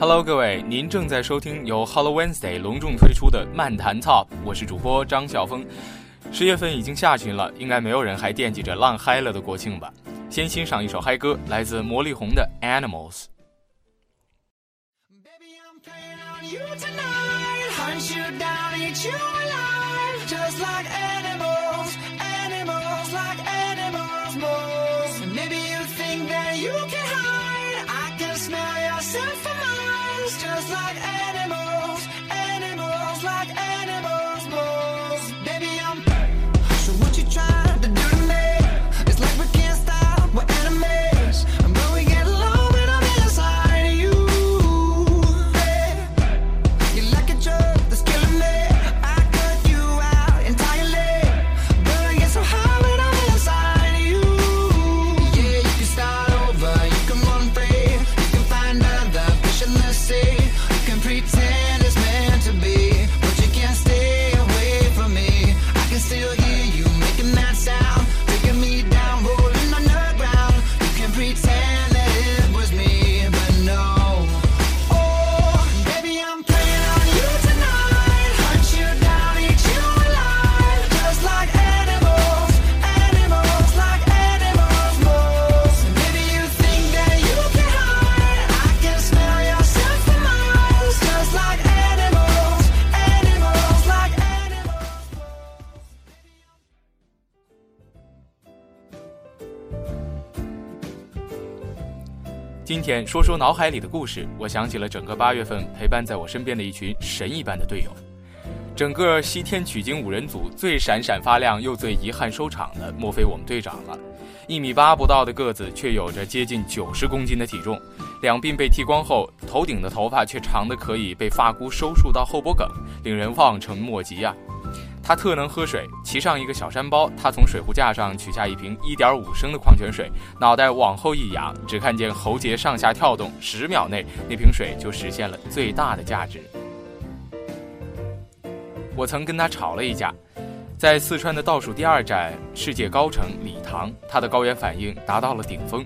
Hello，各位，您正在收听由 Hello Wednesday 隆重推出的漫谈 Top，我是主播张晓峰。十月份已经下旬了，应该没有人还惦记着浪嗨了的国庆吧？先欣赏一首嗨歌，来自魔力红的 Animals。just like air. 今天说说脑海里的故事，我想起了整个八月份陪伴在我身边的一群神一般的队友。整个西天取经五人组最闪闪发亮又最遗憾收场的，莫非我们队长了？一米八不到的个子，却有着接近九十公斤的体重，两鬓被剃光后，头顶的头发却长得可以被发箍收束到后脖梗，令人望尘莫及啊！他特能喝水，骑上一个小山包，他从水壶架上取下一瓶一点五升的矿泉水，脑袋往后一仰，只看见喉结上下跳动，十秒内那瓶水就实现了最大的价值。我曾跟他吵了一架，在四川的倒数第二站世界高城理塘，他的高原反应达到了顶峰，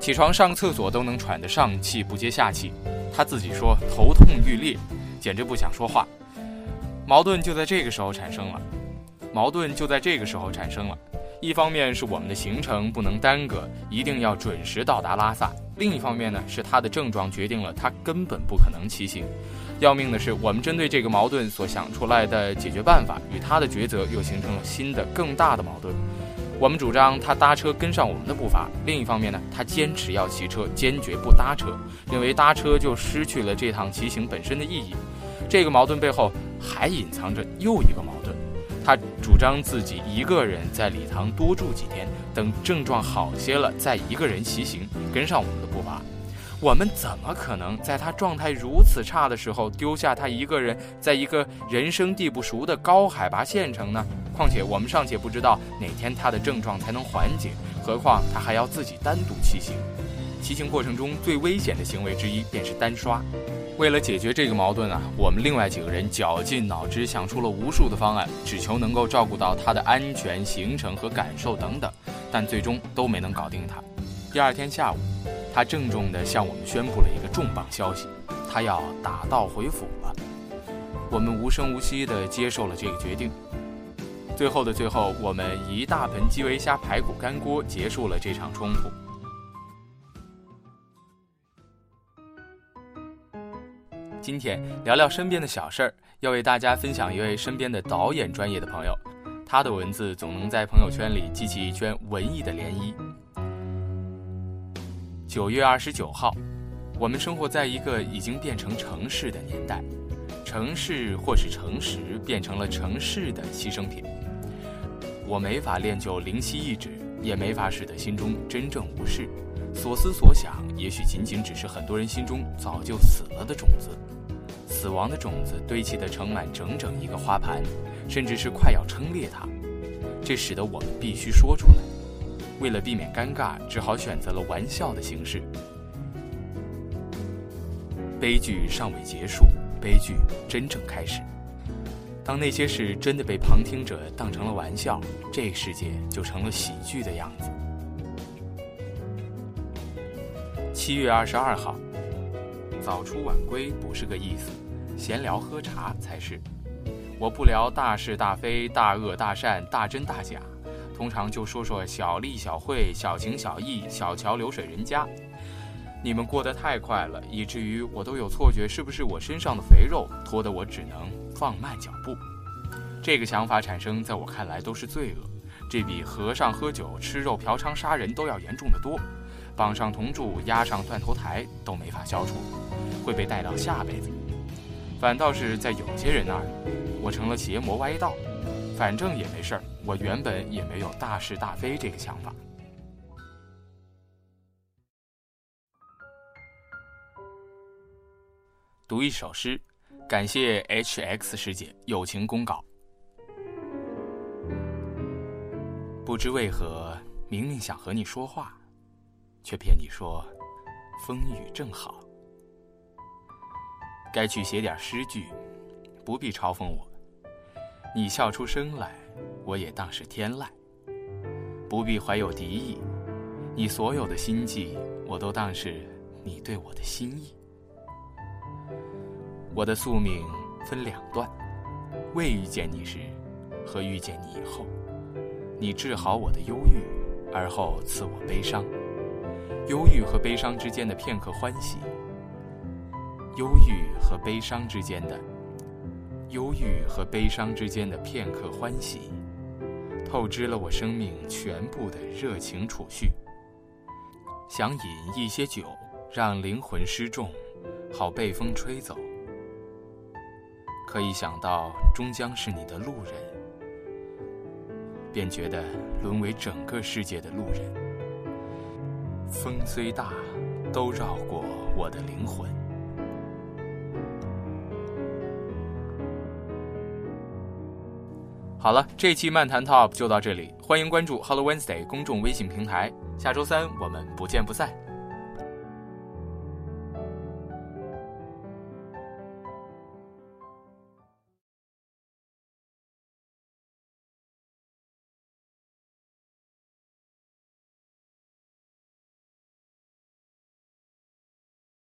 起床上厕所都能喘得上气不接下气，他自己说头痛欲裂，简直不想说话。矛盾就在这个时候产生了，矛盾就在这个时候产生了。一方面是我们的行程不能耽搁，一定要准时到达拉萨；另一方面呢，是他的症状决定了他根本不可能骑行。要命的是，我们针对这个矛盾所想出来的解决办法，与他的抉择又形成了新的更大的矛盾。我们主张他搭车跟上我们的步伐，另一方面呢，他坚持要骑车，坚决不搭车，认为搭车就失去了这趟骑行本身的意义。这个矛盾背后。还隐藏着又一个矛盾，他主张自己一个人在礼堂多住几天，等症状好些了再一个人骑行，跟上我们的步伐。我们怎么可能在他状态如此差的时候丢下他一个人，在一个人生地不熟的高海拔县城呢？况且我们尚且不知道哪天他的症状才能缓解，何况他还要自己单独骑行。骑行过程中最危险的行为之一便是单刷。为了解决这个矛盾啊，我们另外几个人绞尽脑汁想出了无数的方案，只求能够照顾到他的安全、行程和感受等等，但最终都没能搞定他。第二天下午，他郑重地向我们宣布了一个重磅消息：他要打道回府了。我们无声无息地接受了这个决定。最后的最后，我们一大盆基围虾排骨干锅结束了这场冲突。今天聊聊身边的小事儿，要为大家分享一位身边的导演专业的朋友，他的文字总能在朋友圈里激起一圈文艺的涟漪。九月二十九号，我们生活在一个已经变成城市的年代，城市或是诚实变成了城市的牺牲品。我没法练就灵犀一指，也没法使得心中真正无事。所思所想，也许仅仅只是很多人心中早就死了的种子，死亡的种子堆砌的盛满整整一个花盘，甚至是快要撑裂它。这使得我们必须说出来。为了避免尴尬，只好选择了玩笑的形式。悲剧尚未结束，悲剧真正开始。当那些事真的被旁听者当成了玩笑，这个世界就成了喜剧的样子。七月二十二号，早出晚归不是个意思，闲聊喝茶才是。我不聊大是大非、大恶大善、大真大假，通常就说说小利小惠、小情小义、小桥流水人家。你们过得太快了，以至于我都有错觉，是不是我身上的肥肉拖得我只能放慢脚步？这个想法产生，在我看来都是罪恶，这比和尚喝酒、吃肉、嫖娼、杀人都要严重的多。绑上铜柱，压上断头台都没法消除，会被带到下辈子。反倒是在有些人那儿，我成了邪魔歪道。反正也没事儿，我原本也没有大是大非这个想法。读一首诗，感谢 H X 师姐友情公稿。不知为何，明明想和你说话。却骗你说，风雨正好。该去写点诗句，不必嘲讽我。你笑出声来，我也当是天籁。不必怀有敌意，你所有的心计，我都当是你对我的心意。我的宿命分两段：未遇见你时，和遇见你以后。你治好我的忧郁，而后赐我悲伤。忧郁和悲伤之间的片刻欢喜，忧郁和悲伤之间的，忧郁和悲伤之间的片刻欢喜，透支了我生命全部的热情储蓄。想饮一些酒，让灵魂失重，好被风吹走。可以想到终将是你的路人，便觉得沦为整个世界的路人。风虽大，都绕过我的灵魂。好了，这期漫谈 Top 就到这里，欢迎关注 Hello Wednesday 公众微信平台，下周三我们不见不散。